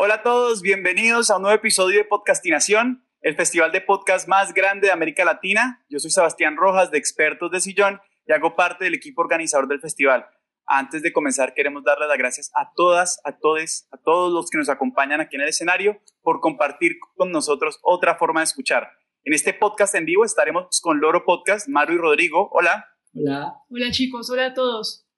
Hola a todos, bienvenidos a un nuevo episodio de Podcastinación, el festival de podcast más grande de América Latina. Yo soy Sebastián Rojas de Expertos de Sillón y hago parte del equipo organizador del festival. Antes de comenzar, queremos darle las gracias a todas, a todos, a todos los que nos acompañan aquí en el escenario por compartir con nosotros otra forma de escuchar. En este podcast en vivo estaremos con Loro Podcast, Maru y Rodrigo. Hola. Hola. Hola chicos, hola a todos.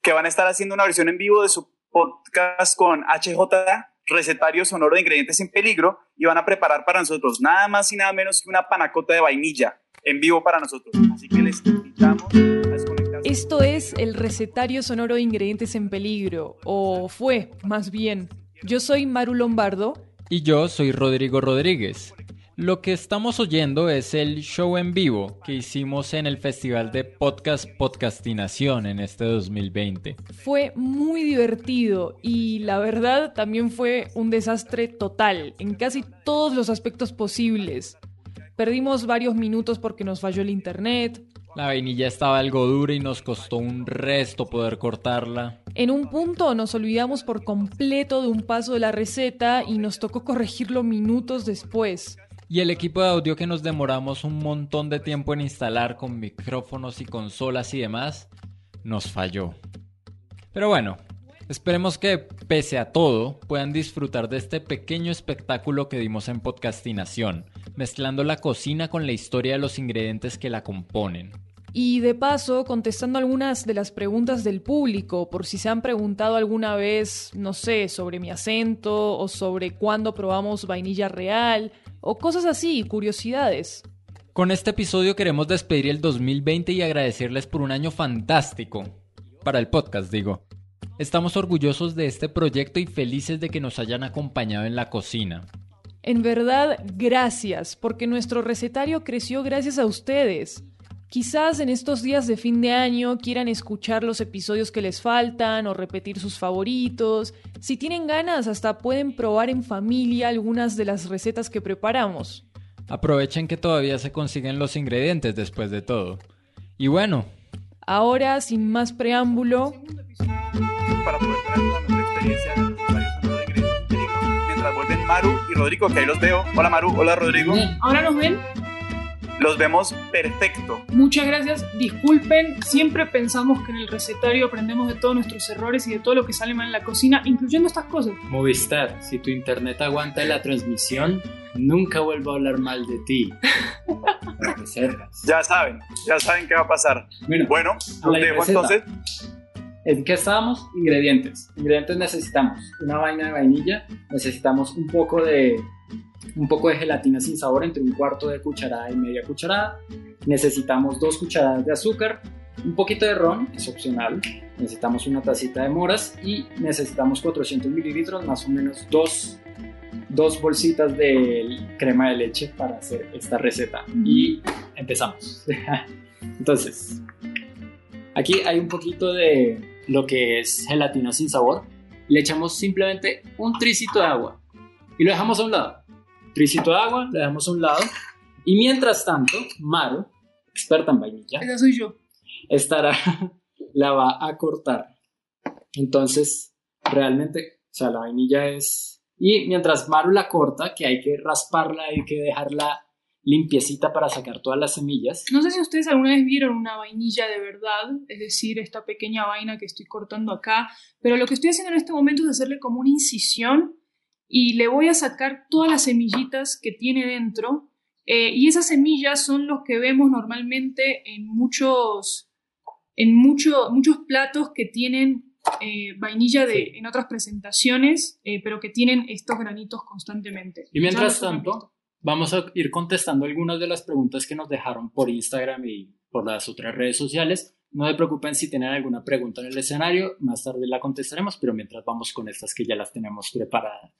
Que van a estar haciendo una versión en vivo de su podcast con HJ, recetario sonoro de ingredientes en peligro, y van a preparar para nosotros nada más y nada menos que una panacota de vainilla en vivo para nosotros. Así que les invitamos a desconectarse. Esto es el recetario sonoro de ingredientes en peligro, o fue, más bien. Yo soy Maru Lombardo. Y yo soy Rodrigo Rodríguez. Lo que estamos oyendo es el show en vivo que hicimos en el Festival de Podcast Podcastinación en este 2020. Fue muy divertido y la verdad también fue un desastre total en casi todos los aspectos posibles. Perdimos varios minutos porque nos falló el internet. La vainilla estaba algo dura y nos costó un resto poder cortarla. En un punto nos olvidamos por completo de un paso de la receta y nos tocó corregirlo minutos después. Y el equipo de audio que nos demoramos un montón de tiempo en instalar con micrófonos y consolas y demás, nos falló. Pero bueno, esperemos que pese a todo puedan disfrutar de este pequeño espectáculo que dimos en podcastinación, mezclando la cocina con la historia de los ingredientes que la componen. Y de paso, contestando algunas de las preguntas del público, por si se han preguntado alguna vez, no sé, sobre mi acento o sobre cuándo probamos vainilla real o cosas así, curiosidades. Con este episodio queremos despedir el 2020 y agradecerles por un año fantástico. Para el podcast, digo. Estamos orgullosos de este proyecto y felices de que nos hayan acompañado en la cocina. En verdad, gracias, porque nuestro recetario creció gracias a ustedes. Quizás en estos días de fin de año quieran escuchar los episodios que les faltan o repetir sus favoritos. Si tienen ganas, hasta pueden probar en familia algunas de las recetas que preparamos. Aprovechen que todavía se consiguen los ingredientes después de todo. Y bueno, Ahora, sin más preámbulo, para poder experiencia mientras vuelven Maru y Rodrigo, que ahí los veo. Hola Maru, hola Rodrigo. ¿ahora nos ven? Los vemos perfecto. Muchas gracias. Disculpen, siempre pensamos que en el recetario aprendemos de todos nuestros errores y de todo lo que sale mal en la cocina, incluyendo estas cosas. Movistar, si tu internet aguanta la transmisión, nunca vuelvo a hablar mal de ti. Ya saben, ya saben qué va a pasar. Bueno, Bueno, los dejo receta. entonces. ¿En qué estábamos? Ingredientes. Ingredientes necesitamos una vaina de vainilla, necesitamos un poco de un poco de gelatina sin sabor entre un cuarto de cucharada y media cucharada. Necesitamos dos cucharadas de azúcar, un poquito de ron, es opcional. Necesitamos una tacita de moras y necesitamos 400 mililitros, más o menos dos, dos bolsitas de crema de leche para hacer esta receta. Y empezamos. Entonces, aquí hay un poquito de lo que es gelatina sin sabor. Le echamos simplemente un tricito de agua y lo dejamos a un lado. Tricito de agua, lo dejamos a un lado. Y mientras tanto, Maru, experta en vainilla, Esa soy yo. estará, la va a cortar. Entonces, realmente, o sea, la vainilla es... Y mientras Maru la corta, que hay que rasparla, hay que dejarla limpiecita para sacar todas las semillas. No sé si ustedes alguna vez vieron una vainilla de verdad, es decir, esta pequeña vaina que estoy cortando acá, pero lo que estoy haciendo en este momento es hacerle como una incisión y le voy a sacar todas las semillitas que tiene dentro. eh, y esas semillas son los que vemos normalmente en muchos, en mucho- muchos platos que tienen eh, vainilla de, Sí. en otras presentaciones, eh, pero que tienen estos granitos constantemente. Y mientras tanto, vamos a ir contestando algunas de las preguntas que nos dejaron por Instagram y por las otras redes sociales No se preocupen si tienen alguna pregunta en el escenario, más tarde la contestaremos, pero mientras vamos con estas que ya las tenemos preparadas.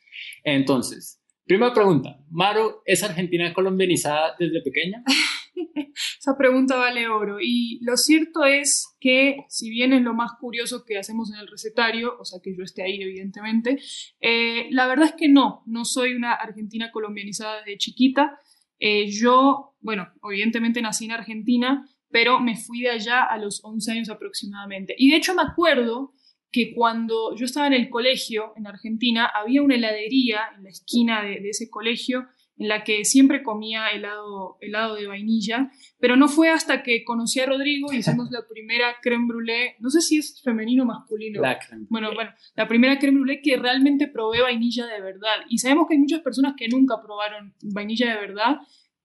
Entonces, primera pregunta, Maru, ¿es argentina colombianizada desde pequeña? Esa pregunta vale oro. Y lo cierto es que, si bien es lo más curioso que hacemos en el recetario, o sea que yo esté ahí, evidentemente, eh, la verdad es que no, no soy una argentina colombianizada desde chiquita. Eh, yo, bueno, evidentemente nací en Argentina, pero me fui de allá a los 11 años aproximadamente. Y de hecho me acuerdo que cuando yo estaba en el colegio en Argentina, había una heladería en la esquina de, de ese colegio en la que siempre comía helado, helado de vainilla, pero no fue hasta que conocí a Rodrigo y hicimos la primera creme brûlée, no sé si es femenino o masculino. La creme Bueno, bueno, la primera creme brûlée que realmente probé vainilla de verdad. Y sabemos que hay muchas personas que nunca probaron vainilla de verdad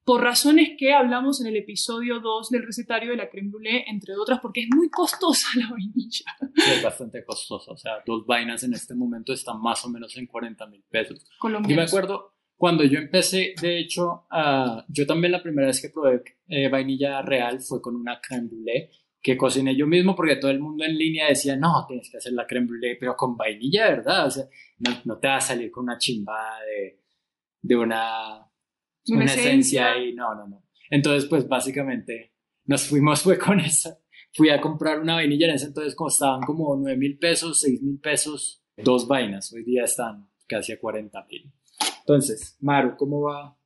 por razones que hablamos en el episodio 2 del recetario de la creme brûlée, entre otras, porque es muy costosa la vainilla. Sí, es bastante costosa, o sea, dos vainas en este momento están más o menos en 40 mil pesos. Yo me Colombianos. acuerdo cuando yo empecé, de hecho, a- yo también la primera vez que probé eh, vainilla real fue con una creme brûlée que cociné yo mismo porque todo el mundo en línea decía, no, tienes que hacer la creme brûlée, pero con vainilla, ¿verdad? O sea, no, no te va a salir con una chimba de, de una, Una una esencia esencia. y no, no, no. Entonces, pues básicamente nos fuimos fue con esa. Fui a comprar una vainilla en ese entonces costaban como 9 mil pesos, 6 mil pesos, dos vainas. Hoy día están casi a 40 mil. Entonces, Maru, ¿cómo va?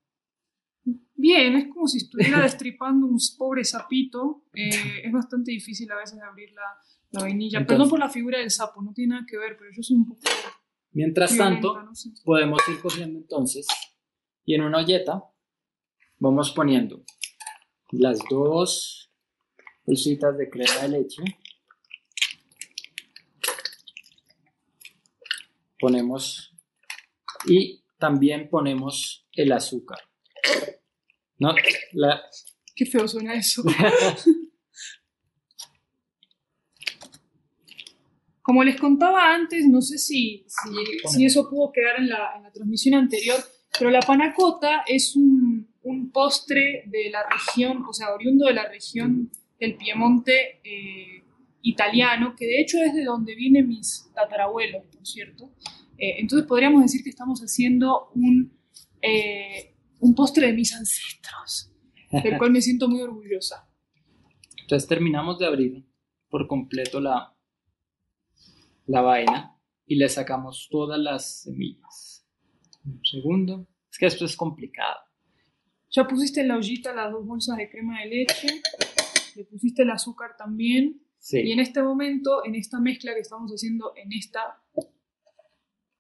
Bien, es como si estuviera destripando un pobre sapito. Eh, es bastante difícil a veces abrir la, la vainilla. Entonces- Perdón por la figura del sapo, no tiene nada que ver, pero yo soy un poco Mientras violenta, tanto, no sé. podemos ir cociendo entonces y en una olleta vamos poniendo las dos bolsitas de crema de leche. Ponemos y también ponemos el azúcar. No, la, Qué feo suena eso. Como les contaba antes, no sé si, si, si eso pudo quedar en la, en la transmisión anterior, pero la panacota es un, un postre de la región, o sea, oriundo de la región del Piemonte eh, italiano, que de hecho es de donde vienen mis tatarabuelos, por cierto. Eh, entonces podríamos decir que estamos haciendo un, eh, un postre de mis ancestros, del cual me siento muy orgullosa. Entonces terminamos de abrir por completo la, la vaina y le sacamos todas las semillas. Un segundo. Es que esto es complicado. Ya pusiste en la ollita las dos bolsas de crema de leche, le pusiste el azúcar también, Sí. y en este momento, en esta mezcla que estamos haciendo en esta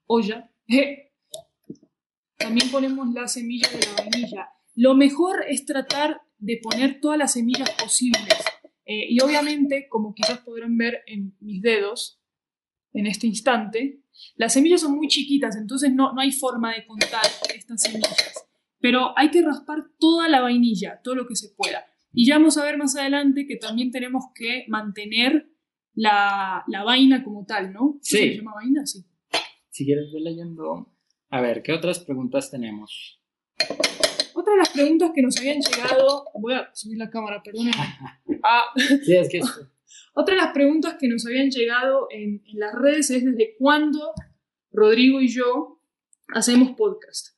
olla, eh, también ponemos las semillas de la vainilla. Lo mejor es tratar de poner todas las semillas posibles. Eh, y obviamente, como quizás podrán ver en mis dedos, en este instante, las semillas son muy chiquitas, entonces no, no hay forma de contar estas semillas. Pero hay que raspar toda la vainilla, todo lo que se pueda. Y ya vamos a ver más adelante que también tenemos que mantener la, la vaina como tal, ¿no? Sí. ¿Se llama vaina? Sí. Si quieres ver leyendo. A ver, ¿qué otras preguntas tenemos? Otra de las preguntas que nos habían llegado, voy a subir la cámara, perdónenme. Ah, Sí, es que esto- otra de las preguntas que nos habían llegado en, en las redes es desde cuándo Rodrigo y yo hacemos podcast.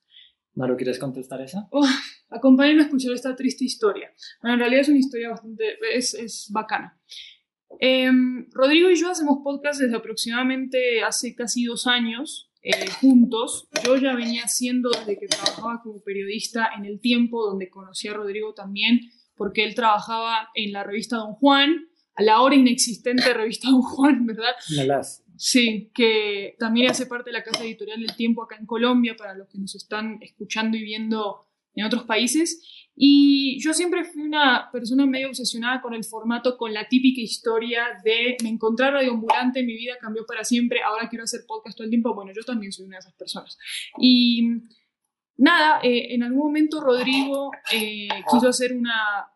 Maru, ¿quieres contestar esa? Oh, acompáñenme a escuchar esta triste historia. Bueno, en realidad es una historia bastante, es, es bacana. Em, Rodrigo y yo hacemos podcast desde aproximadamente hace casi dos años, eh, juntos. Yo ya venía haciendo desde que trabajaba como periodista en el tiempo, donde conocí a Rodrigo también, porque él trabajaba en la revista Don Juan, a la ahora inexistente revista Don Juan, ¿verdad? Sí, que también hace parte de la casa editorial del tiempo acá en Colombia, para los que nos están escuchando y viendo en otros países. Y yo siempre fui una persona medio obsesionada con el formato, con la típica historia de me encontré radioambulante, mi vida cambió para siempre, ahora quiero hacer podcast todo el tiempo. Bueno, yo también soy una de esas personas. Y nada, eh, en algún momento Rodrigo eh, quiso hacer una,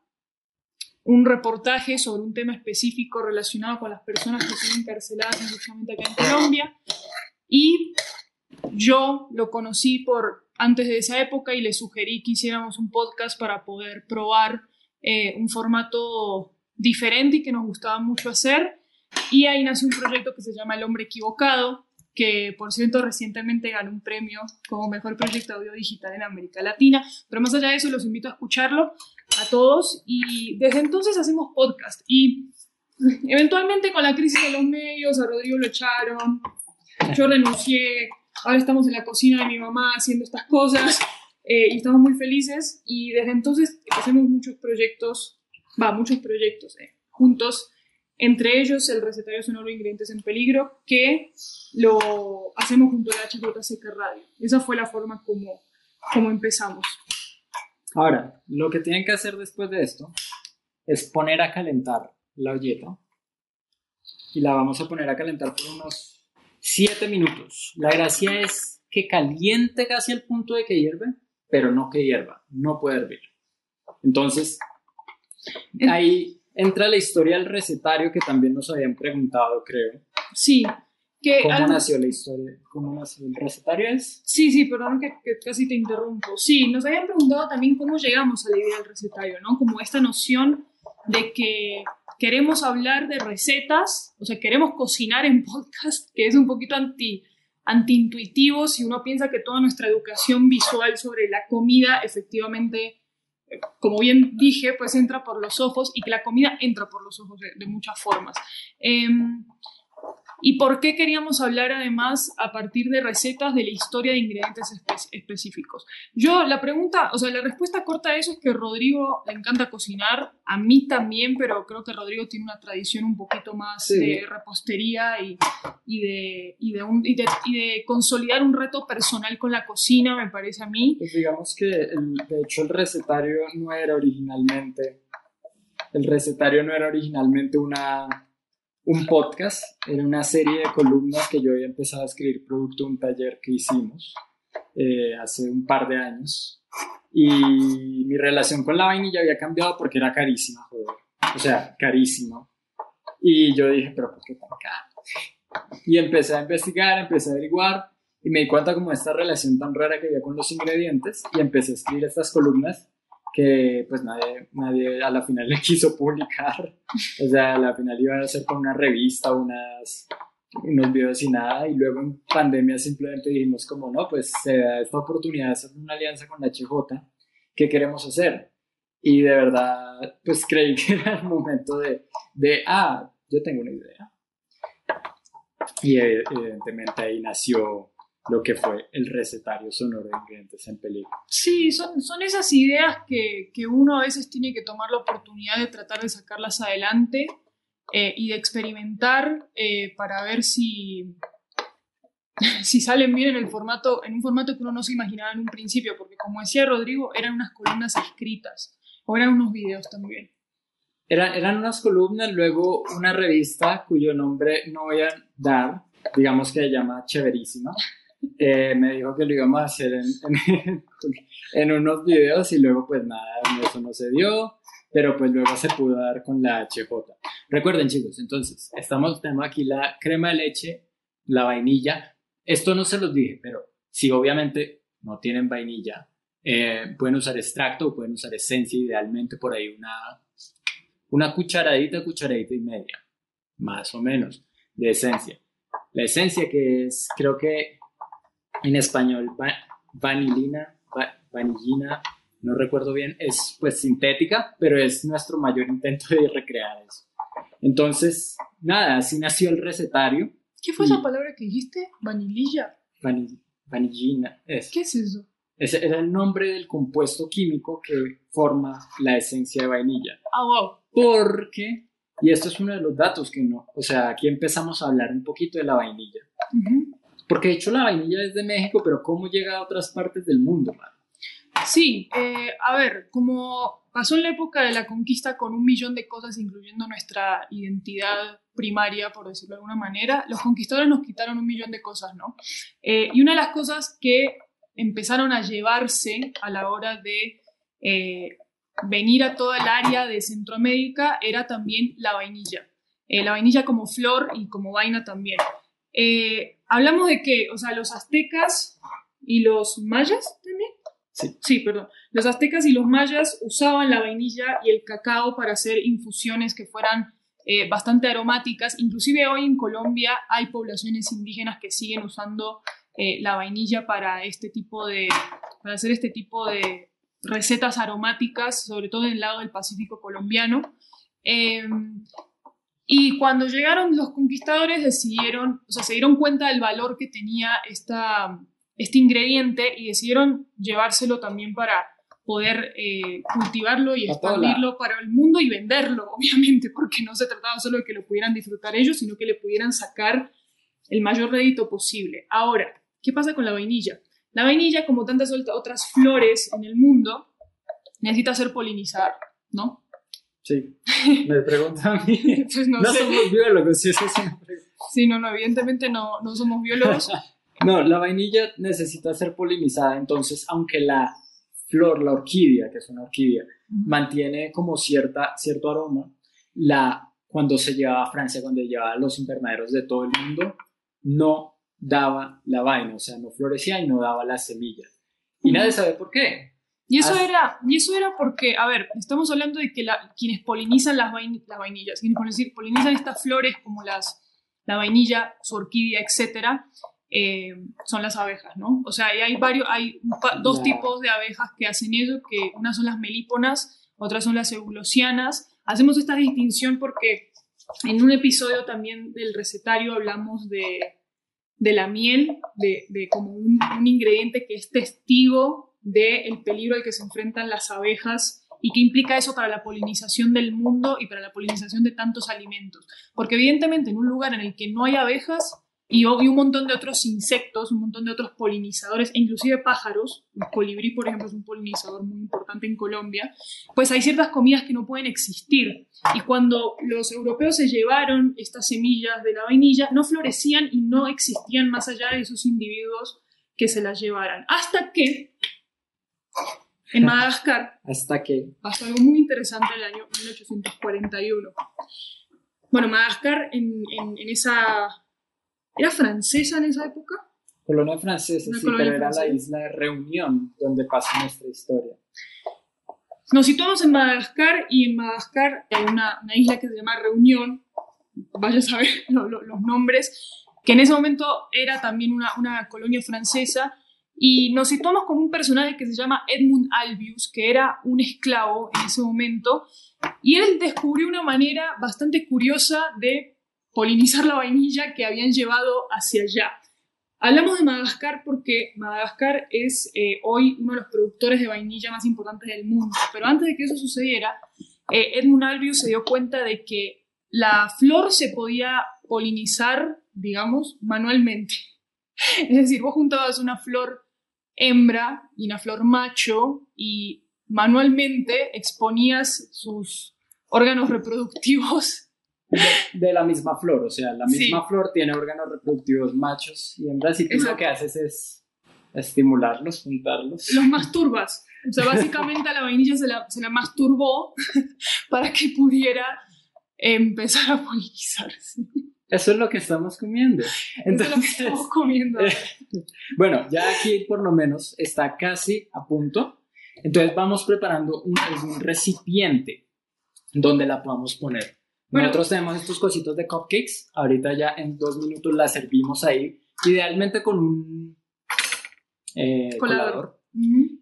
un reportaje sobre un tema específico relacionado con las personas que son encarceladas injustamente acá en Colombia. Y yo lo conocí por antes de esa época y le sugerí que hiciéramos un podcast para poder probar eh, un formato diferente y que nos gustaba mucho hacer. Y ahí nació un proyecto que se llama El Hombre Equivocado, que por cierto recientemente ganó un premio como mejor proyecto audio digital en América Latina. Pero más allá de eso, los invito a escucharlo a todos. Y desde entonces hacemos podcast. Y eventualmente con la crisis de los medios, a Rodrigo lo echaron, yo renuncié, ahora estamos en la cocina de mi mamá haciendo estas cosas eh, y estamos muy felices. Y desde entonces hacemos muchos proyectos, va, muchos proyectos eh, juntos entre ellos el recetario sonoro de ingredientes en peligro, que lo hacemos junto a la HJCK Radio. Esa fue la forma como, como empezamos. Ahora, lo que tienen que hacer después de esto es poner a calentar la olleta y la vamos a poner a calentar por unos 7 minutos. La gracia es que caliente casi al punto de que hierve, pero no que hierva, no puede hervir. Entonces, ahí entra la historia del recetario que también nos habían preguntado, creo. Sí. Que ¿Cómo nació la historia? ¿Cómo nació el recetario? Es? Sí, sí, perdón que, casi te interrumpo. Sí, nos habían preguntado también cómo llegamos a la idea del recetario, ¿no? Como esta noción de que queremos hablar de recetas, o sea, queremos cocinar en podcast, que es un poquito anti, anti-intuitivo si uno piensa que toda nuestra educación visual sobre la comida efectivamente como bien dije, pues entra por los ojos y que la comida entra por los ojos de, muchas formas. Em, ¿Y por qué queríamos hablar además a partir de recetas de la historia de ingredientes específicos? Yo, la pregunta, o sea, la respuesta corta a eso es que Rodrigo le encanta cocinar, a mí también, pero creo que Rodrigo tiene una tradición un poquito más de repostería y, y, de, y, de un, y, de, y, de, consolidar un reto personal con la cocina, me parece a mí. Pues digamos que, de hecho, el recetario no era originalmente, el recetario no era originalmente una un podcast, era una serie de columnas que yo había empezado a escribir producto de un taller que hicimos eh, hace un par de años. Y mi relación con la vainilla había cambiado porque era carísima, joder. O sea, carísima. Y yo dije, pero ¿por qué tan caro? Y empecé a investigar, empecé a averiguar y me di cuenta como esta relación tan rara que había con los ingredientes y empecé a escribir estas columnas que pues nadie, nadie a la final le quiso publicar. O sea, a la final iba a ser con una revista, unas, unos videos y nada. Y luego en pandemia simplemente dijimos como, no, pues se da esta oportunidad de hacer una alianza con la HJ. ¿Qué queremos hacer? Y de verdad, pues creí que era el momento de, de ah, yo tengo una idea. Y evidentemente ahí nació lo que fue el recetario sonoro de ingredientes en peligro. Sí, son, son esas ideas que, que, uno a veces tiene que tomar la oportunidad de tratar de sacarlas adelante eh, y de experimentar eh, para ver si, si salen bien en el formato, en un formato que uno no se imaginaba en un principio, porque como decía Rodrigo, eran unas columnas escritas, o eran unos videos también. Eran, eran unas columnas, luego una revista cuyo nombre no voy a dar, digamos que se llama Chéverísima. Eh, me dijo que lo íbamos a hacer en, en, unos videos y luego pues nada, eso no se dio, pero pues luego se pudo dar con la HJ. Recuerden chicos, entonces, estamos, tenemos aquí la crema de leche, la vainilla, esto no se los dije, pero si obviamente no tienen vainilla, eh, pueden usar extracto o pueden usar esencia, idealmente por ahí una, una cucharadita, cucharadita y media, más o menos, de esencia. La esencia que es, creo que en español vanilina, vanillina, no recuerdo bien, es pues sintética, pero es nuestro mayor intento de recrear eso. Entonces, nada, así nació el recetario. ¿Qué fue esa palabra que dijiste? Vanililla. vanillina. Es. ¿Qué es eso? Ese era el nombre del compuesto químico que forma la esencia de vainilla. Ah, wow. Porque, y esto es uno de los datos que no, o sea, aquí empezamos a hablar un poquito de la vainilla. Porque de hecho la vainilla es de México, pero ¿cómo llega a otras partes del mundo? Sí, eh, a ver, como pasó en la época de la conquista con un millón de cosas, incluyendo nuestra identidad primaria, por decirlo de alguna manera, los conquistadores nos quitaron un millón de cosas, ¿no? Eh, y una de las cosas que empezaron a llevarse a la hora de eh, venir a toda el área de Centroamérica era también la vainilla. la vainilla como flor y como vaina también. Eh, hablamos de que, o sea, los aztecas y los mayas también. Sí. Sí, perdón. Los aztecas y los mayas usaban la vainilla y el cacao para hacer infusiones que fueran eh, bastante aromáticas. Inclusive hoy en Colombia hay poblaciones indígenas que siguen usando eh, la vainilla para este tipo de, para hacer este tipo de recetas aromáticas, sobre todo en el lado del Pacífico colombiano. Eh, y cuando llegaron los conquistadores decidieron, o sea, se dieron cuenta del valor que tenía esta, este ingrediente y decidieron llevárselo también para poder eh, cultivarlo y expandirlo para el mundo y venderlo, obviamente, porque no se trataba solo de que lo pudieran disfrutar ellos, sino que le pudieran sacar el mayor rédito posible. Ahora, ¿qué pasa con la vainilla? La vainilla, como tantas ot- otras flores en el mundo, necesita ser polinizada, ¿no? Sí. Me pregunta a mí. Pues no, No sé. somos biólogos, sí, eso es una pregunta. Sí, no, no, evidentemente no, no somos biólogos. No, la vainilla necesita ser polinizada, entonces, aunque la flor, la orquídea, que es una orquídea, mantiene como cierta, cierto aroma, la, cuando se llevaba a Francia, cuando llevaba a los invernaderos de todo el mundo, no daba la vaina, o sea, no florecía y no daba las semillas. Y nadie sabe por qué. Y eso, Ah. era, y eso era porque, a ver, estamos hablando de que la- quienes polinizan las, vain- las vainillas, quienes polinizan, polinizan estas flores como las, la vainilla, su orquídea, etcétera, eh, son las abejas, ¿no? O sea, hay varios, hay dos tipos de abejas que hacen eso, que unas son las melíponas, otras son las eulosianas. Hacemos esta distinción porque en un episodio también del recetario hablamos de, de la miel, de, de como un, un ingrediente que es testigo del peligro al que se enfrentan las abejas y qué implica eso para la polinización del mundo y para la polinización de tantos alimentos. Porque evidentemente en un lugar en el que no hay abejas y, y un montón de otros insectos, un montón de otros polinizadores e inclusive pájaros, el colibrí por ejemplo es un polinizador muy importante en Colombia, pues hay ciertas comidas que no pueden existir. Y cuando los europeos se llevaron estas semillas de la vainilla, no florecían y no existían más allá de esos individuos que se las llevaran. Hasta que en Madagascar Hasta que pasó algo muy interesante en el año 1841. Bueno, Madagascar en, en- en esa... ¿Era francesa en esa época? colonia francesa, Una sí, colonia pero era la isla de Reunión donde pasa nuestra historia. Nos situamos en Madagascar y en Madagascar hay una, una isla que se llama Reunión, vaya a saber lo- lo- los nombres, que en ese momento era también una, una colonia francesa y nos situamos con un personaje que se llama Edmund Albius, que era un esclavo en ese momento y él descubrió una manera bastante curiosa de polinizar la vainilla que habían llevado hacia allá. Hablamos de Madagascar porque Madagascar es eh, hoy uno de los productores de vainilla más importantes del mundo, pero antes de que eso sucediera, eh, Edmund Albius se dio cuenta de que la flor se podía polinizar, digamos, manualmente. Es decir, vos juntabas una flor hembra y una flor macho y manualmente exponías sus órganos reproductivos de la misma flor, o sea, la Sí. misma flor tiene órganos reproductivos machos y hembras y tú lo que haces es estimularlos, juntarlos. los masturbas. O sea, básicamente a la vainilla se la, se la masturbó para que pudiera empezar a polinizarse. Eso es lo que estamos comiendo. Eso es lo que Entonces, estamos comiendo. bueno, ya aquí por lo menos está casi a punto. Entonces vamos preparando un, un recipiente donde la podamos poner. Bueno. Nosotros tenemos estos cositos de cupcakes. Ahorita ya en dos minutos la servimos ahí. Idealmente con un eh, Colador.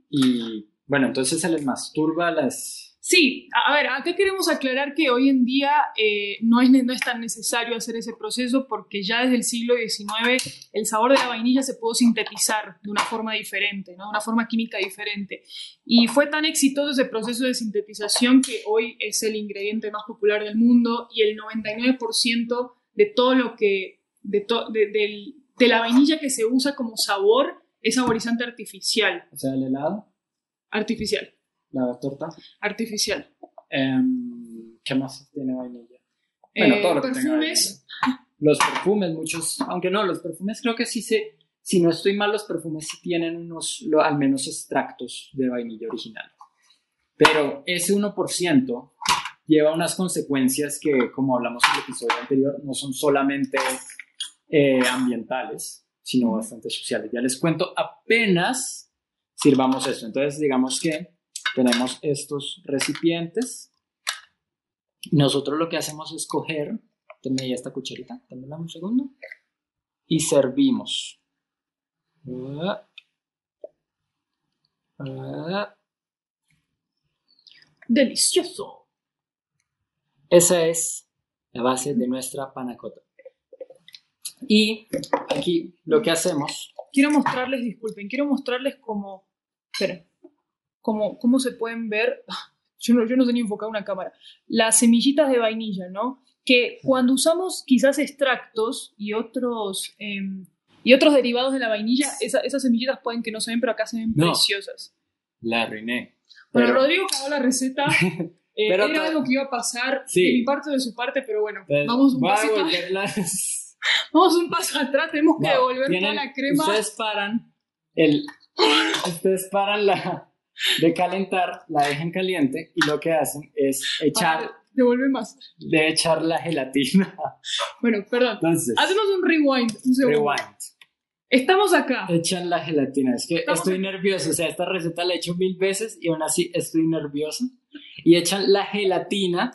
Y bueno, entonces se les masturba las... Sí, a ver, acá queremos aclarar que hoy en día eh, no, es, no es tan necesario hacer ese proceso porque ya desde el siglo XIX el sabor de la vainilla se pudo sintetizar de una forma diferente, ¿no? de una forma química diferente. Y fue tan exitoso ese proceso de sintetización que hoy es el ingrediente más popular del mundo y el 99% de todo lo que, de, to- de- del- de la vainilla que se usa como sabor es saborizante artificial. O sea, el helado, Artificial. La torta. Artificial. Em, ¿Qué más tiene vainilla? Bueno, Eh, todo lo que perfumes. Los perfumes, muchos, aunque no, los perfumes creo que sí se, si no estoy mal, los perfumes sí tienen unos, lo- al menos extractos de vainilla original. Pero ese 1% lleva unas consecuencias que, como hablamos en el episodio anterior, no son solamente eh, ambientales, sino bastante sociales. Ya les cuento apenas sirvamos esto. Entonces, digamos que tenemos estos recipientes. Nosotros lo que hacemos es coger, tenme esta cucharita, dame un segundo, y servimos. Ah. Ah. Delicioso. Esa es la base de nuestra panacota. Y aquí lo que hacemos, Quiero mostrarles, disculpen, quiero mostrarles cómo. Esperen. Cómo, cómo se pueden ver. Yo no, yo no sé ni enfocar una cámara. Las semillitas de vainilla, ¿no? Que cuando usamos quizás extractos y otros. em, y otros derivados de la vainilla, esa- esas semillitas pueden que no se ven, pero acá se ven No. preciosas. la arruiné. Bueno, Pero- Rodrigo cagó la receta. Eh, Pero era algo que iba a pasar Sí. de mi parte o de su parte, pero bueno, vamos un voy a pasito, devolverlas. vamos un paso atrás, tenemos que No, devolver tienen- toda la crema. Ustedes paran el, ustedes paran la de calentar, la dejan caliente y lo que hacen es echar, Para- devolver más. de echar la gelatina. Bueno, perdón. Entonces, Hacemos un rewind. Un segundo. rewind. Estamos acá. Echan la gelatina. Es que Estamos estoy en- nervioso. O sea, esta receta la he hecho mil veces y aún así estoy nervioso. Y echan la gelatina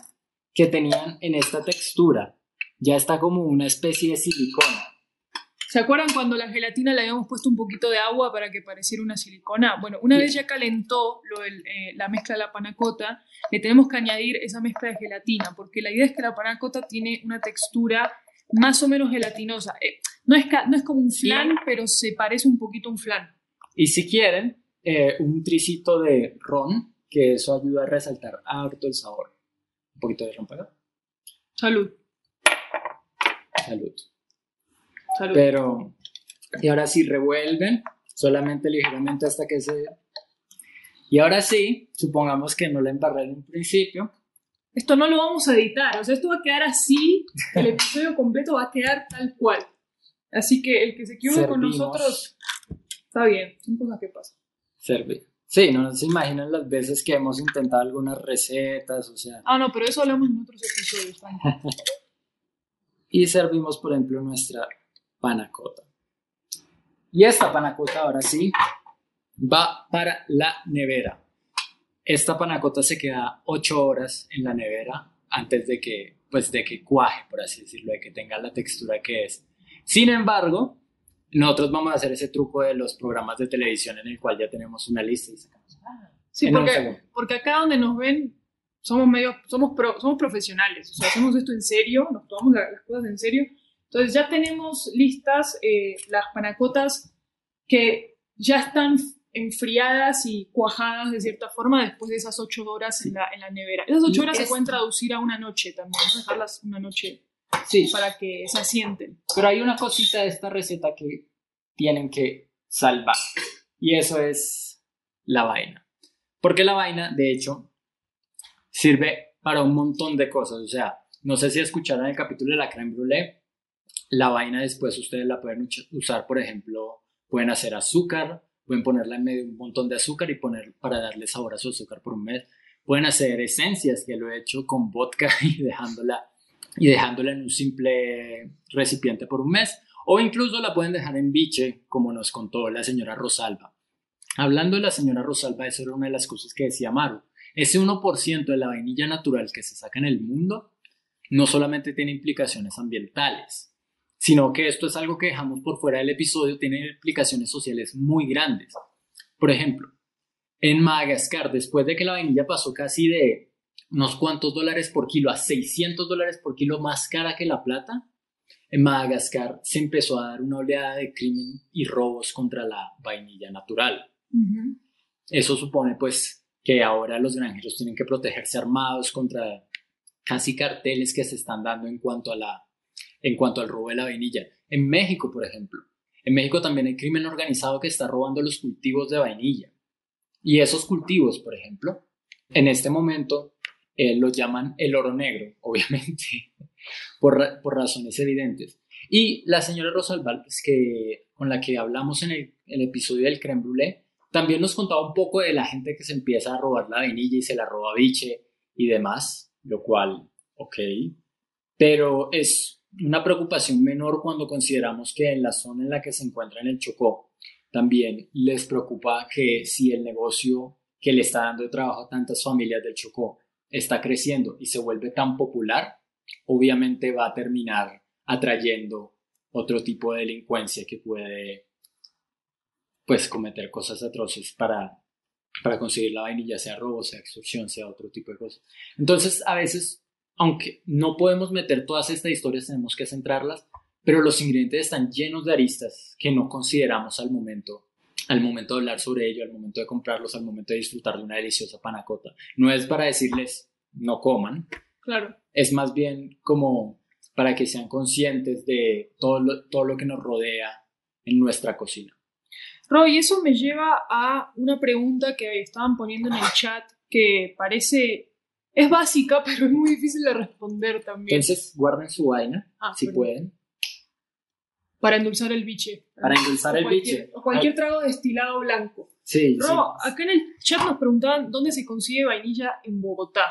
que tenían en esta textura. Ya está como una especie de silicona. ¿Se acuerdan cuando la gelatina le habíamos puesto un poquito de agua para que pareciera una silicona? Bueno, una vez ya calentó lo del, eh, la mezcla de la panacota, le tenemos que añadir esa mezcla de gelatina, porque la idea es que la panacota tiene una textura más o menos gelatinosa. Eh, no, es no es como un flan, pero se parece un poquito a un flan. Y si quieren, eh, un tricito de ron, que eso ayuda a resaltar harto el sabor. Un poquito de ron para acá. Salud. Salud. Salud. Pero, y ahora sí, revuelven solamente ligeramente hasta que se... Y ahora sí, supongamos que no la embarré en un principio. Esto no lo vamos a editar, o sea, esto va a quedar así, el episodio completo va a quedar tal cual. Así que el que se equivoque con nosotros, está bien, son cosas que pasan. Servir. Sí, no se imaginan las veces que hemos intentado algunas recetas, o sea, Ah, no, pero eso hablamos en otros episodios. Y servimos, por ejemplo, nuestra panacota. Y esta panacota ahora sí va para la nevera. Esta panacota se queda 8 horas en la nevera antes de que, pues, de que cuaje, por así decirlo, de que tenga la textura que es. Sin embargo, nosotros vamos a hacer ese truco de los programas de televisión en el cual ya tenemos una lista y sacamos. ah, Sí, porque, porque acá donde nos ven somos medio, somos, pro- somos profesionales, o sea, hacemos esto en serio, nos tomamos la- las cosas en serio. Entonces ya tenemos listas eh, las panacotas que ya están enfriadas y cuajadas de cierta forma después de esas ocho horas en la, en la nevera. Esas ocho horas se es- pueden traducir a una noche también, ¿no? dejarlas una noche Sí, para que se asienten. Pero hay una cosita de esta receta que tienen que salvar. Y eso es la vaina. Porque la vaina, de hecho, sirve para un montón de cosas. O sea, no sé si escucharon el capítulo de la creme brûlée. La vaina después ustedes la pueden usar, por ejemplo, pueden hacer azúcar, pueden ponerla en medio de un montón de azúcar y poner para darle sabor a su azúcar por un mes. Pueden hacer esencias, que lo he hecho con vodka y dejándola y dejándola en un simple recipiente por un mes. O incluso la pueden dejar en biche, como nos contó la señora Rosalba. Hablando de la señora Rosalba, eso era una de las cosas que decía Maru. Ese 1% de la vainilla natural que se saca en el mundo no solamente tiene implicaciones ambientales, sino que esto es algo que dejamos por fuera del episodio, tiene implicaciones sociales muy grandes. Por ejemplo, en Madagascar, después de que la vainilla pasó casi de unos cuantos dólares por kilo a 600 dólares por kilo más cara que la plata, en Madagascar se empezó a dar una oleada de crimen y robos contra la vainilla natural. Eso supone pues que ahora los granjeros tienen que protegerse armados contra casi carteles que se están dando en cuanto a la en cuanto al robo de la vainilla. En México, por ejemplo, en México también hay crimen organizado que está robando los cultivos de vainilla. Y esos cultivos, por ejemplo, en este momento eh, los llaman el oro negro, obviamente, por, por razones evidentes. Y la señora Rosalba, pues, que, con la que hablamos en el, episodio del creme brûlée, también nos contaba un poco de la gente que se empieza a robar la vainilla y se la roba biche y demás, lo cual, ok, pero es una preocupación menor cuando consideramos que en la zona en la que se encuentra en el Chocó, también les preocupa que si el negocio que le está dando trabajo a tantas familias del Chocó está creciendo y se vuelve tan popular, obviamente va a terminar atrayendo otro tipo de delincuencia que puede pues cometer cosas atroces para, para conseguir la vainilla, sea robo, sea extorsión, sea otro tipo de cosas. Entonces, a veces, aunque no podemos meter todas estas historias, tenemos que centrarlas, pero los ingredientes están llenos de aristas que no consideramos al momento al momento de hablar sobre ello, al momento de comprarlos, al momento de disfrutar de una deliciosa panacota. No es para decirles no coman. Claro. Es más bien como para que sean conscientes de todo lo, todo lo que nos rodea en nuestra cocina. Roy, eso me lleva a una pregunta que estaban poniendo en el chat que parece, es básica, pero es muy difícil de responder también. Entonces, guarden su vaina, Ah, si perdón. pueden. Para endulzar el biche. Para endulzar O el cualquier- biche. O cualquier trago destilado blanco. Sí, acá en el chat nos preguntaban dónde se consigue vainilla en Bogotá.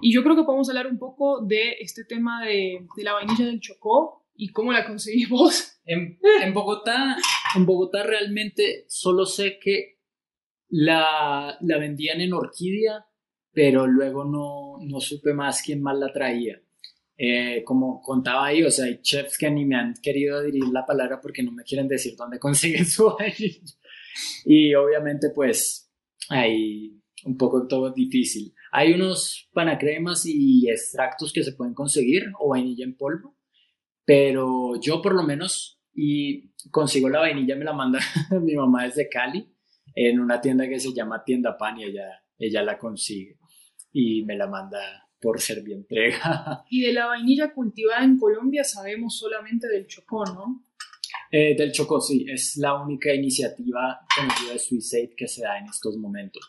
Y yo creo que podemos hablar un poco de este tema de, de la vainilla del Chocó y cómo la conseguimos. En, en Bogotá, en Bogotá realmente solo sé que la, la vendían en Orquídea, pero luego no, no supe más quién más la traía. Eh, como contaba ahí, o sea, hay chefs que ni me han querido dirigir la palabra porque no me quieren decir dónde consiguen su vainilla. Y obviamente, pues, hay un poco todo difícil. Hay unos panacremas y extractos que se pueden conseguir o vainilla en polvo, pero yo por lo menos y consigo la vainilla, me la manda mi mamá desde Cali en una tienda que se llama Tienda Pan y ella, ella la consigue y me la manda por servientrega. Y de la vainilla cultivada en Colombia sabemos solamente del Chocó, ¿no? Eh, del Chocó, sí, es la única iniciativa conocida de Suicide que se da en estos momentos.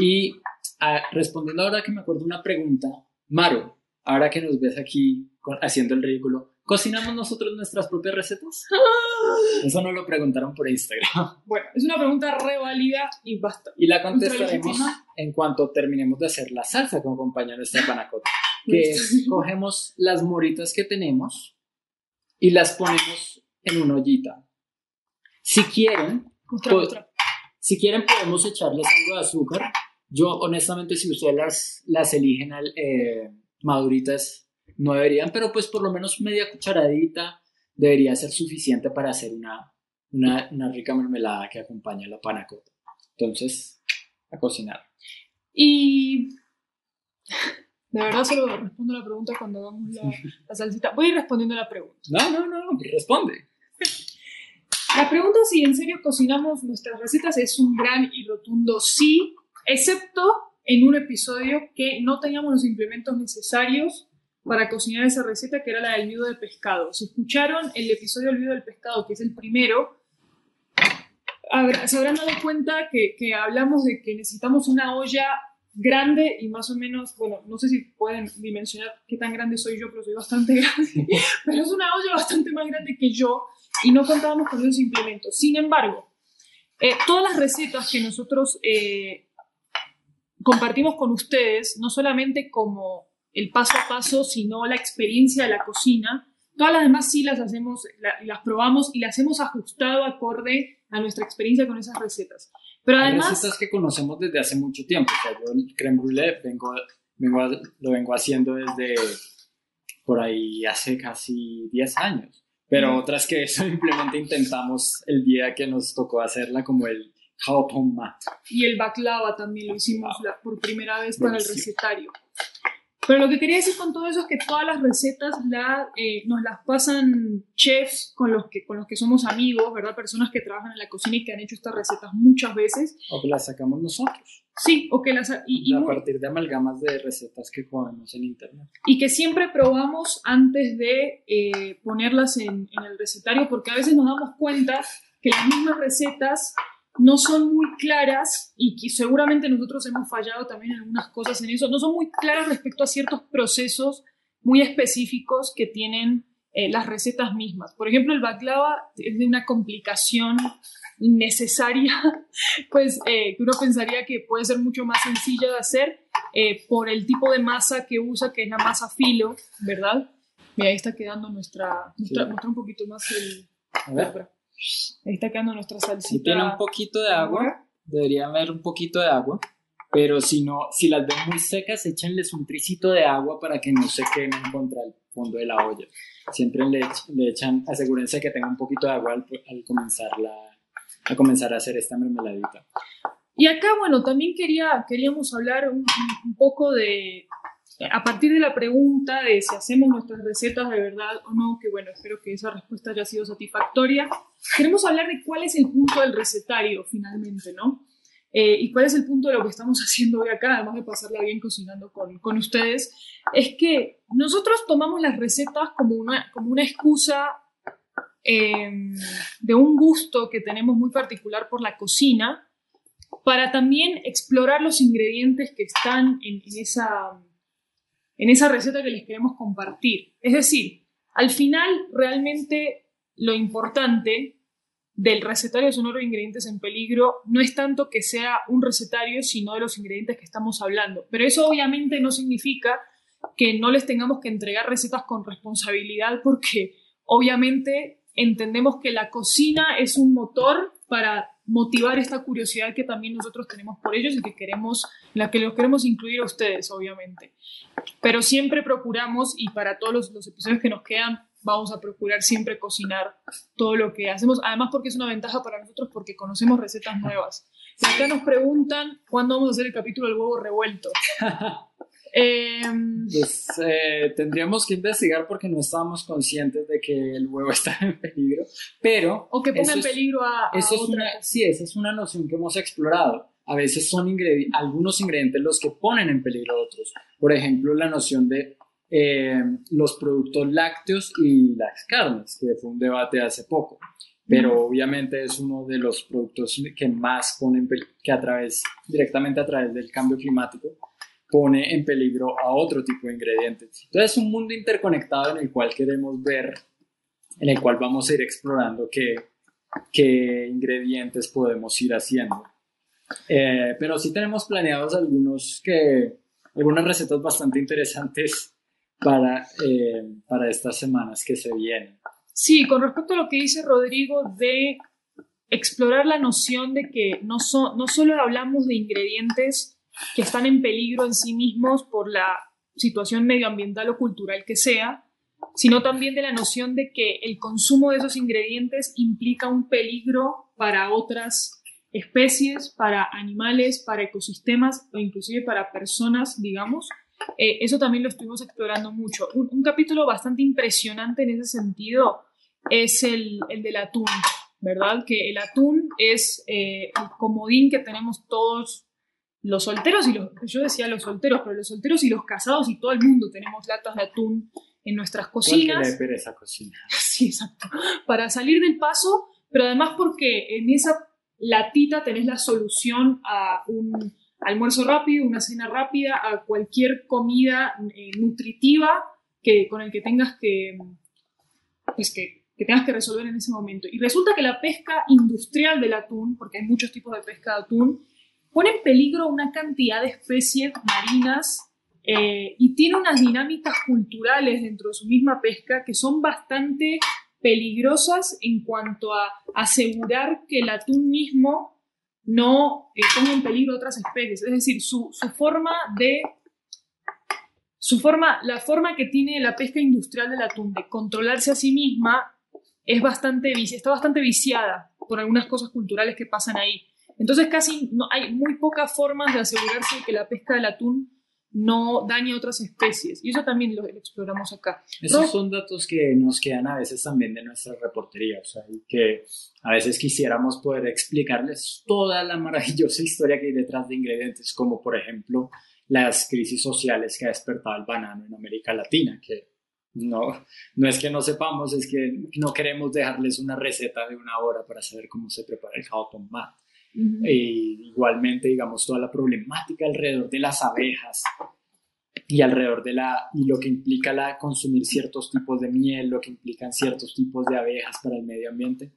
Y ah, respondiendo ahora que me acuerdo una pregunta, Maro, ahora que nos ves aquí con- haciendo el ridículo, ¿cocinamos nosotros nuestras propias recetas? Eso nos lo preguntaron por Instagram. Bueno, es una pregunta re válida y basta. Y la contestaremos en cuanto terminemos de hacer la salsa que acompaña nuestra panacota. Que es, cogemos las moritas que tenemos y las ponemos en una ollita. Si quieren, Otra, otra. si quieren podemos echarles algo de azúcar. Yo honestamente si ustedes las, las eligen al, eh, maduritas no deberían, pero pues por lo menos media cucharadita debería ser suficiente para hacer una, una, una rica mermelada que acompaña la panacota. Entonces, a cocinar. Y de verdad solo respondo la pregunta cuando hagamos la, la salsita. Voy a ir respondiendo la pregunta. No, no, no, responde. La pregunta si en serio cocinamos nuestras recetas es un gran y rotundo sí, excepto en un episodio que no teníamos los implementos necesarios para cocinar esa receta, que era la del viudo de pescado. Si escucharon el episodio del viudo del pescado, que es el primero, se habrán dado cuenta que, que hablamos de que necesitamos una olla grande y más o menos, bueno, no sé si pueden dimensionar qué tan grande soy yo, pero soy bastante grande, pero es una olla bastante más grande que yo y no contábamos con esos implementos. Sin embargo, eh, todas las recetas que nosotros eh, compartimos con ustedes, no solamente como el paso a paso, sino la experiencia de la cocina, todas las demás sí las hacemos, la- las probamos y las hemos ajustado acorde a nuestra experiencia con esas recetas. Pero Hay además... recetas que conocemos desde hace mucho tiempo. O sea, yo el creme brûlée vengo, lo vengo haciendo desde por ahí hace casi 10 años. Pero Mm. otras que simplemente intentamos el día que nos tocó hacerla, como el Hao Pong Ma. y el baklava también lo hicimos la- por primera vez con el recetario. Pero lo que quería decir con todo eso es que todas las recetas la, eh, nos las pasan chefs con los, que, con los que somos amigos, ¿verdad? Personas que trabajan en la cocina y que han hecho estas recetas muchas veces. O que las sacamos nosotros. Sí, o que las... Y, y a partir de amalgamas de recetas que comemos en internet. y que siempre probamos antes de eh, ponerlas en, en el recetario, porque a veces nos damos cuenta que las mismas recetas no son muy claras y que seguramente nosotros hemos fallado también en algunas cosas en eso, no son muy claras respecto a ciertos procesos muy específicos que tienen eh, las recetas mismas. Por ejemplo, el baklava es de una complicación innecesaria, pues eh, que uno pensaría que puede ser mucho más sencilla de hacer eh, por el tipo de masa que usa, que es la masa filo, ¿verdad? Mira, ahí está quedando nuestra... nuestra Sí. Muestra un poquito más el... A ver. Ahí está quedando nuestra salsita. Si tiene un poquito de agua, debería haber un poquito de agua. Pero si no, si las ven muy secas, échenles un tricito de agua para que no se quemen contra el fondo de la olla. Siempre le, le echan, asegúrense que tenga un poquito de agua al, al comenzar la, a comenzar a hacer esta mermeladita. Y acá, bueno, también quería, queríamos hablar un, un poco de, a partir de la pregunta de si hacemos nuestras recetas de verdad o no, que bueno, espero que esa respuesta haya sido satisfactoria, queremos hablar de cuál es el punto del recetario finalmente, ¿no? Eh, y cuál es el punto de lo que estamos haciendo hoy acá, además de pasarla bien cocinando con, con ustedes, es que nosotros tomamos las recetas como una, como una excusa eh, de un gusto que tenemos muy particular por la cocina, para también explorar los ingredientes que están en, esa en esa receta que les queremos compartir. Es decir, al final realmente lo importante del recetario sonoro de ingredientes en peligro no es tanto que sea un recetario, sino de los ingredientes que estamos hablando. Pero eso obviamente no significa que no les tengamos que entregar recetas con responsabilidad porque obviamente entendemos que la cocina es un motor para motivar esta curiosidad que también nosotros tenemos por ellos y que queremos, la que los queremos incluir a ustedes, obviamente. Pero siempre procuramos, y para todos los, los, episodios que nos quedan, vamos a procurar siempre cocinar todo lo que hacemos, además porque es una ventaja para nosotros porque conocemos recetas nuevas. Y acá nos preguntan cuándo vamos a hacer el capítulo del huevo revuelto. Eh, pues eh, tendríamos que investigar porque no estábamos conscientes de que el huevo está en peligro, pero... O que ponga en peligro a, a eso es otra. una, Sí, esa es una noción que hemos explorado. A veces son ingredi algunos ingredientes los que ponen en peligro a otros. Por ejemplo, la noción de eh, los productos lácteos y las carnes, que fue un debate hace poco. Pero obviamente es uno de los productos que más ponen que a través, directamente a través del cambio climático, pone en peligro a otro tipo de ingredientes. Entonces es un mundo interconectado en el cual queremos ver, en el cual vamos a ir explorando qué, qué ingredientes podemos ir haciendo. Eh, pero sí tenemos planeados algunos que, algunas recetas bastante interesantes para, eh, para estas semanas que se vienen. Sí, con respecto a lo que dice Rodrigo de explorar la noción de que no, so, no solo hablamos de ingredientes que están en peligro en sí mismos por la situación medioambiental o cultural que sea, sino también de la noción de que el consumo de esos ingredientes implica un peligro para otras especies, para animales, para ecosistemas o inclusive para personas, digamos. Eh, eso también lo estuvimos explorando mucho. Un, capítulo bastante impresionante en ese sentido es el, el del atún, ¿verdad? Que el atún es eh, el comodín que tenemos todos los solteros y los, yo decía los solteros, pero los solteros y los casados y todo el mundo tenemos latas de atún en nuestras cocinas. ¿Cuál esa cocina? Sí, exacto. Para salir del paso, pero además porque en esa latita tenés la solución a un almuerzo rápido, una cena rápida, a cualquier comida eh, nutritiva que, con el que tengas que, pues que, que tengas que resolver en ese momento. Y resulta que la pesca industrial del atún, porque hay muchos tipos de pesca de atún, pone en peligro una cantidad de especies marinas eh, y tiene unas dinámicas culturales dentro de su misma pesca que son bastante peligrosas en cuanto a asegurar que el atún mismo no eh, ponga en peligro otras especies. Es decir, su, forma de su forma, la forma que tiene la pesca industrial del atún de controlarse a sí misma es bastante, está bastante viciada por algunas cosas culturales que pasan ahí. Entonces casi no, hay muy pocas formas de asegurarse que la pesca del atún no dañe a otras especies. Y eso también lo, lo exploramos acá. Esos son datos que nos quedan a veces también de nuestra reportería, o sea, y que a veces quisiéramos poder explicarles toda la maravillosa historia que hay detrás de ingredientes, como por ejemplo las crisis sociales que ha despertado el banano en América Latina, que no, no es que no sepamos, es que no queremos dejarles una receta de una hora para saber cómo se prepara el jabón mat. Uh -huh. e igualmente, digamos, toda la problemática alrededor de las abejas y alrededor de la y lo que implica la consumir ciertos tipos de miel, lo que implican ciertos tipos de abejas para el medio ambiente,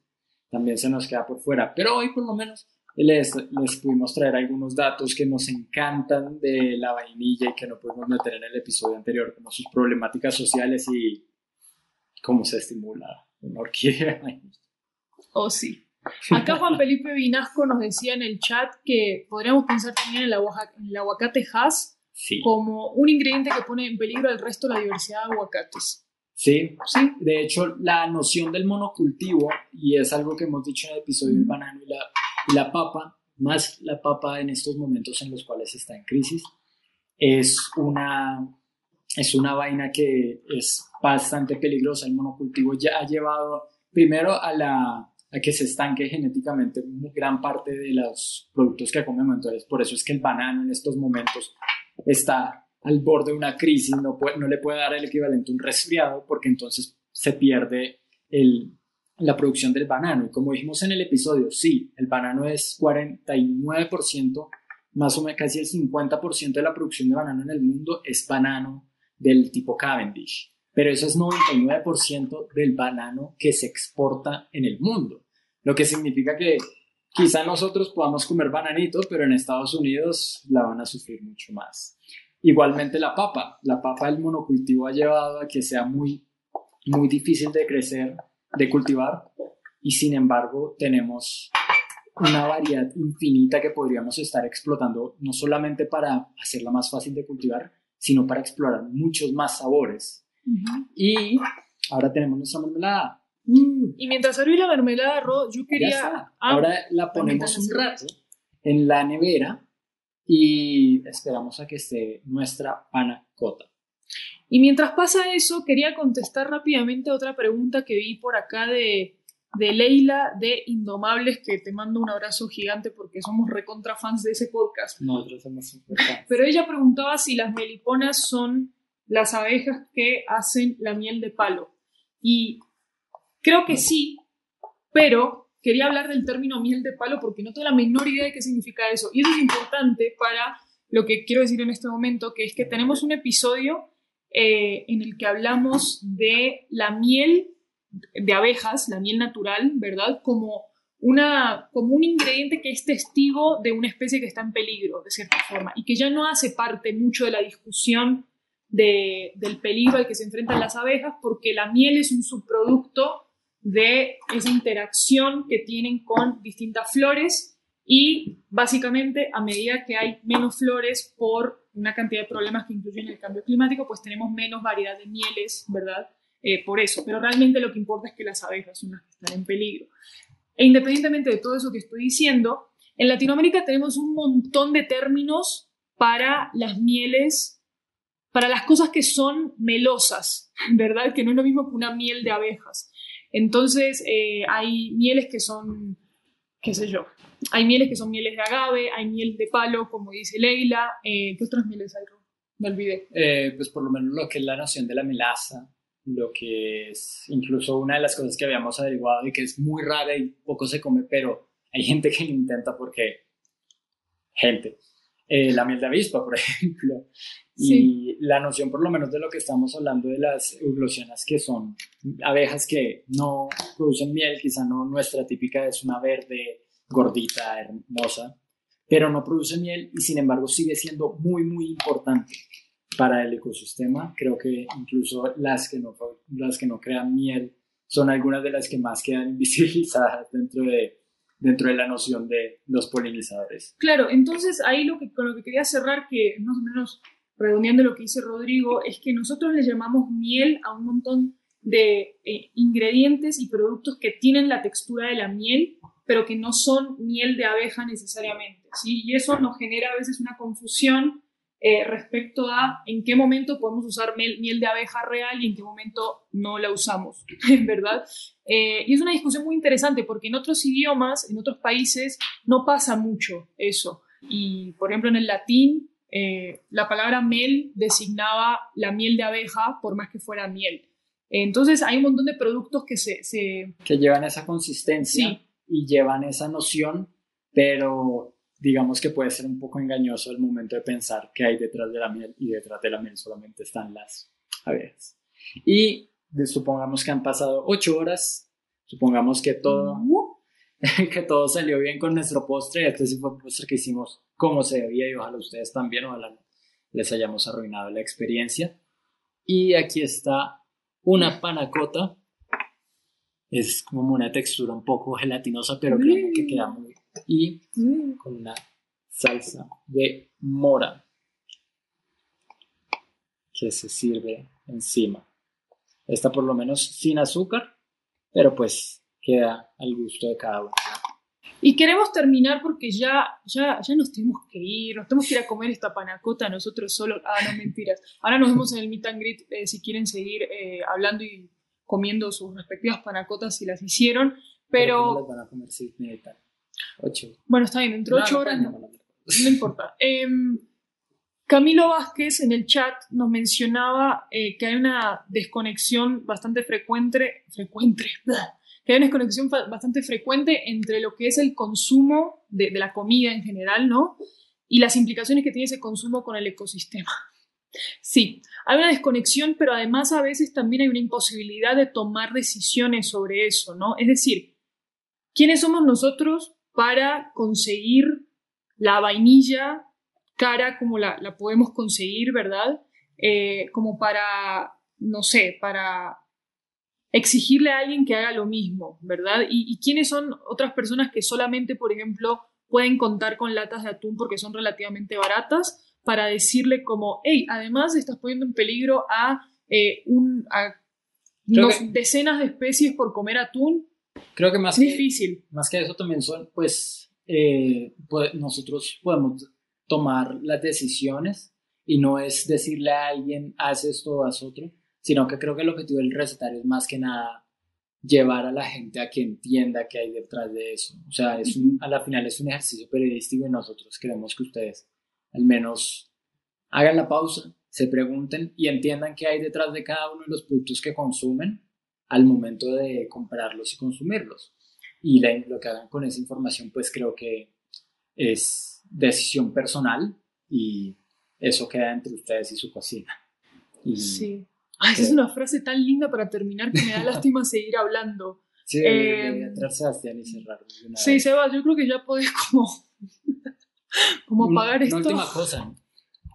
también se nos queda por fuera. Pero hoy, por lo menos, les, les pudimos traer algunos datos que nos encantan de la vainilla y que no pudimos meter en el episodio anterior, como sus problemáticas sociales y cómo se estimula una orquídea. Oh, sí. Acá Juan Felipe Vinasco nos decía en el chat que podríamos pensar también en, el aguacate Hass como un ingrediente que pone en peligro el resto de la diversidad de aguacates. Sí, sí. De hecho, la noción del monocultivo, y es algo que hemos dicho en el episodio del banano y la, y la papa, más la papa en estos momentos en los cuales está en crisis, es una, es una vaina que es bastante peligrosa. El monocultivo ya ha llevado primero a, la, a que se estanque genéticamente gran parte de los productos que comemos. Entonces, por eso es que el banano en estos momentos está al borde de una crisis, no, no le puede dar el equivalente a un resfriado porque entonces se pierde el, la producción del banano. Y como dijimos en el episodio, sí, el banano es 49%, más o menos casi el 50% de la producción de banano en el mundo es banano del tipo Cavendish. Pero eso es 99% del banano que se exporta en el mundo. Lo que significa que quizá nosotros podamos comer bananito, pero en Estados Unidos la van a sufrir mucho más. Igualmente la papa. La papa del monocultivo ha llevado a que sea muy, muy difícil de crecer, de cultivar, y sin embargo tenemos una variedad infinita que podríamos estar explotando, no solamente para hacerla más fácil de cultivar, sino para explorar muchos más sabores. Y ahora tenemos nuestra mermelada. Y mientras serví la mermelada, yo quería... Ah, ahora la ponemos un rato en la nevera y esperamos a que esté nuestra panacota. Y mientras pasa eso, quería contestar rápidamente otra pregunta que vi por acá de, de Leila de Indomables, que te mando un abrazo gigante porque somos recontra fans de ese podcast. Nosotros somos Pero ella preguntaba si las meliponas son las abejas que hacen la miel de palo. Y creo que sí, pero quería hablar del término miel de palo porque no tengo la menor idea de qué significa eso. Y eso es importante para lo que quiero decir en este momento, que es que tenemos un episodio eh, en el que hablamos de la miel de abejas, la miel natural, ¿verdad? Como, una, como un ingrediente que es testigo de una especie que está en peligro, de cierta forma, y que ya no hace parte mucho de la discusión del peligro al que se enfrentan las abejas, porque la miel es un subproducto de esa interacción que tienen con distintas flores y básicamente a medida que hay menos flores por una cantidad de problemas que incluyen el cambio climático, pues tenemos menos variedad de mieles, ¿verdad? Eh, por eso, pero realmente lo que importa es que las abejas son las que están en peligro. E independientemente de todo eso que estoy diciendo, en Latinoamérica tenemos un montón de términos para las mieles, para las cosas que son melosas, ¿verdad? Que no es lo mismo que una miel de abejas. Entonces, eh, hay mieles que son, qué sé yo, hay mieles que son mieles de agave, hay miel de palo, como dice Leila. Eh, ¿Qué otras mieles hay, Me olvidé. Eh, pues por lo menos lo que es la noción de la melaza, lo que es incluso una de las cosas que habíamos averiguado y que es muy rara y poco se come, pero hay gente que lo intenta porque gente. La miel de avispa, por ejemplo. Y la noción, por lo menos, de lo que estamos hablando de las euglosionas, que son abejas que no producen miel, quizá no nuestra típica es una verde gordita, hermosa, pero no produce miel y sin embargo sigue siendo muy, muy importante para el ecosistema. Creo que incluso las que no, las que no crean miel son algunas de las que más quedan invisibilizadas dentro de, dentro de la noción de los polinizadores. Claro, entonces ahí lo que, con lo que quería cerrar, que más o menos redondeando lo que dice Rodrigo, es que nosotros le llamamos miel a un montón de eh, ingredientes y productos que tienen la textura de la miel, pero que no son miel de abeja necesariamente. Y eso nos genera a veces una confusión eh, respecto a en qué momento podemos usar miel, de abeja real y en qué momento no la usamos, ¿verdad? Eh, y es una discusión muy interesante porque en otros idiomas, en otros países, no pasa mucho eso. Y, por ejemplo, en el latín eh, la palabra mel designaba la miel de abeja por más que fuera miel. Entonces hay un montón de productos que se... Que llevan esa consistencia y llevan esa noción, pero digamos que puede ser un poco engañoso el momento de pensar que hay detrás de la miel y detrás de la miel solamente están las abejas. Y supongamos que han pasado ocho horas, supongamos que todo, que todo salió bien con nuestro postre, este sí fue un postre que hicimos como se debía y ojalá ustedes también, ojalá les hayamos arruinado la experiencia. Y aquí está una panacota Es como una textura un poco gelatinosa, pero créanme que queda muy Y con una salsa de mora que se sirve encima. Esta por lo menos sin azúcar, pero pues queda al gusto de cada uno. Y queremos terminar porque ya, ya, ya nos tenemos que ir, nos tenemos que ir a comer esta panacota nosotros solos. Ah, no, mentiras. Ahora nos vemos en el meet and greet eh, si quieren seguir eh, hablando y comiendo sus respectivas panacotas si las hicieron. Pero. ¿Cómo las van a comer necesitan? Ocho. Bueno, está bien, No, ocho no, horas no, no, no, importa. Em, Camilo Vázquez en el chat nos mencionaba eh, que hay una desconexión bastante frecuente, frecuente, que hay una desconexión bastante frecuente entre lo que es el consumo de, de la comida en general, ¿no? Y las implicaciones que tiene ese consumo con el ecosistema. Sí, hay una desconexión, pero además a veces también hay una imposibilidad de tomar decisiones sobre eso, ¿no? Es decir, ¿quiénes somos nosotros para conseguir la vainilla cara como la, la podemos conseguir, ¿verdad? Eh, como para, no sé, para exigirle a alguien que haga lo mismo, ¿verdad? Y, y quiénes son otras personas que solamente, por ejemplo, pueden contar con latas de atún porque son relativamente baratas para decirle como, hey, además estás poniendo en peligro a, eh, un, a que- decenas de especies por comer atún. Creo que más Es que, difícil. más que eso también son, pues, eh, pues, nosotros podemos tomar las decisiones y no es decirle a alguien, haz esto o haz otro, sino que creo que el objetivo del recetario es más que nada llevar a la gente a que entienda qué hay detrás de eso. O sea, es un- a la final es un ejercicio periodístico y nosotros queremos que ustedes al menos hagan la pausa, se pregunten y entiendan qué hay detrás de cada uno de los productos que consumen al momento de comprarlos y consumirlos. Y la- lo que hagan con esa información, pues creo que es decisión personal y eso queda entre ustedes y su cocina. Y, Sí. Ay, esa es una frase tan linda para terminar que me da lástima seguir hablando. Sí, Eh, entrar a Sebastián y cerrar. una Sí, vez. Sebas, yo creo que ya podés como, como apagar una esto. última cosa.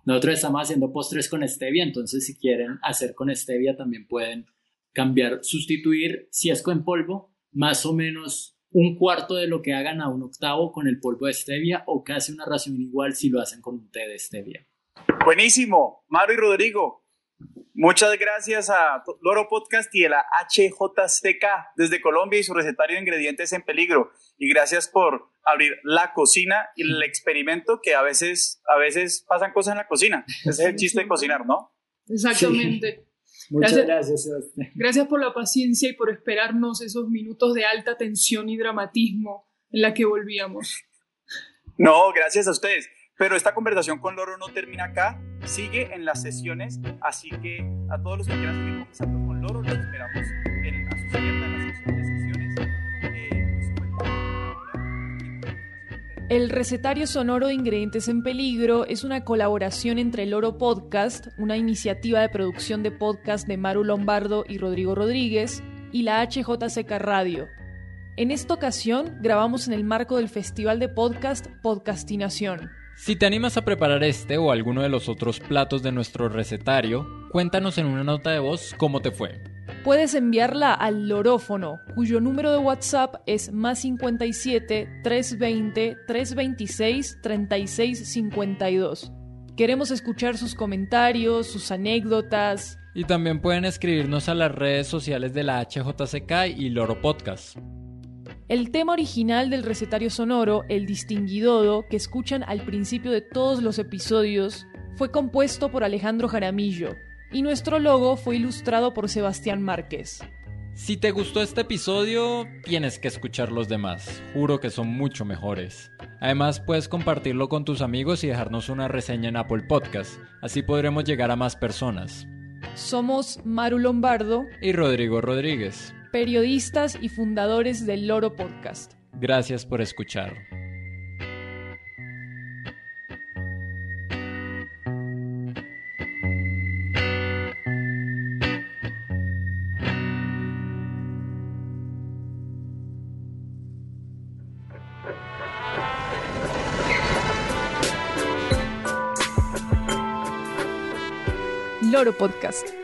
Nosotros estamos haciendo postres con stevia, entonces si quieren hacer con stevia también pueden cambiar, sustituir, si es con polvo, más o menos un cuarto de lo que hagan a un octavo con el polvo de stevia o casi una ración igual si lo hacen con un té de stevia. Buenísimo, Maro y Rodrigo. Muchas gracias a Loro Podcast y a la HJCK desde Colombia y su recetario de ingredientes en peligro. Y gracias por abrir la cocina y el experimento que a veces, a veces pasan cosas en la cocina. Ese es el chiste de cocinar, ¿no? Exactamente. Muchas Gracias. gracias, Sebastián. Gracias por la paciencia y por esperarnos esos minutos de alta tensión y dramatismo en la que volvíamos. No, gracias a ustedes. Pero esta conversación con Loro no termina acá, sigue en las sesiones, así que a todos los que quieran seguir conversando con Loro, los esperamos El recetario sonoro de Ingredientes en Peligro es una colaboración entre el Oro Podcast, una iniciativa de producción de podcast de Maru Lombardo y Rodrigo Rodríguez, y la HJCK Radio. En esta ocasión grabamos en el marco del Festival de Podcast Podcastinación. Si te animas a preparar este o alguno de los otros platos de nuestro recetario, cuéntanos en una nota de voz cómo te fue. Puedes enviarla al Lorófono, cuyo número de WhatsApp es más 57 320 326 3652. Queremos escuchar sus comentarios, sus anécdotas. Y también pueden escribirnos a las redes sociales de la HJCK y Loro Podcast. El tema original del recetario sonoro, El Distinguidodo, que escuchan al principio de todos los episodios, fue compuesto por Alejandro Jaramillo, y nuestro logo fue ilustrado por Sebastián Márquez. Si te gustó este episodio, tienes que escuchar los demás. Juro que son mucho mejores. Además, puedes compartirlo con tus amigos y dejarnos una reseña en Apple Podcast. Así podremos llegar a más personas. Somos Maru Lombardo, Y Rodrigo Rodríguez. periodistas y fundadores del Loro Podcast. Gracias por escuchar. Loro Podcast.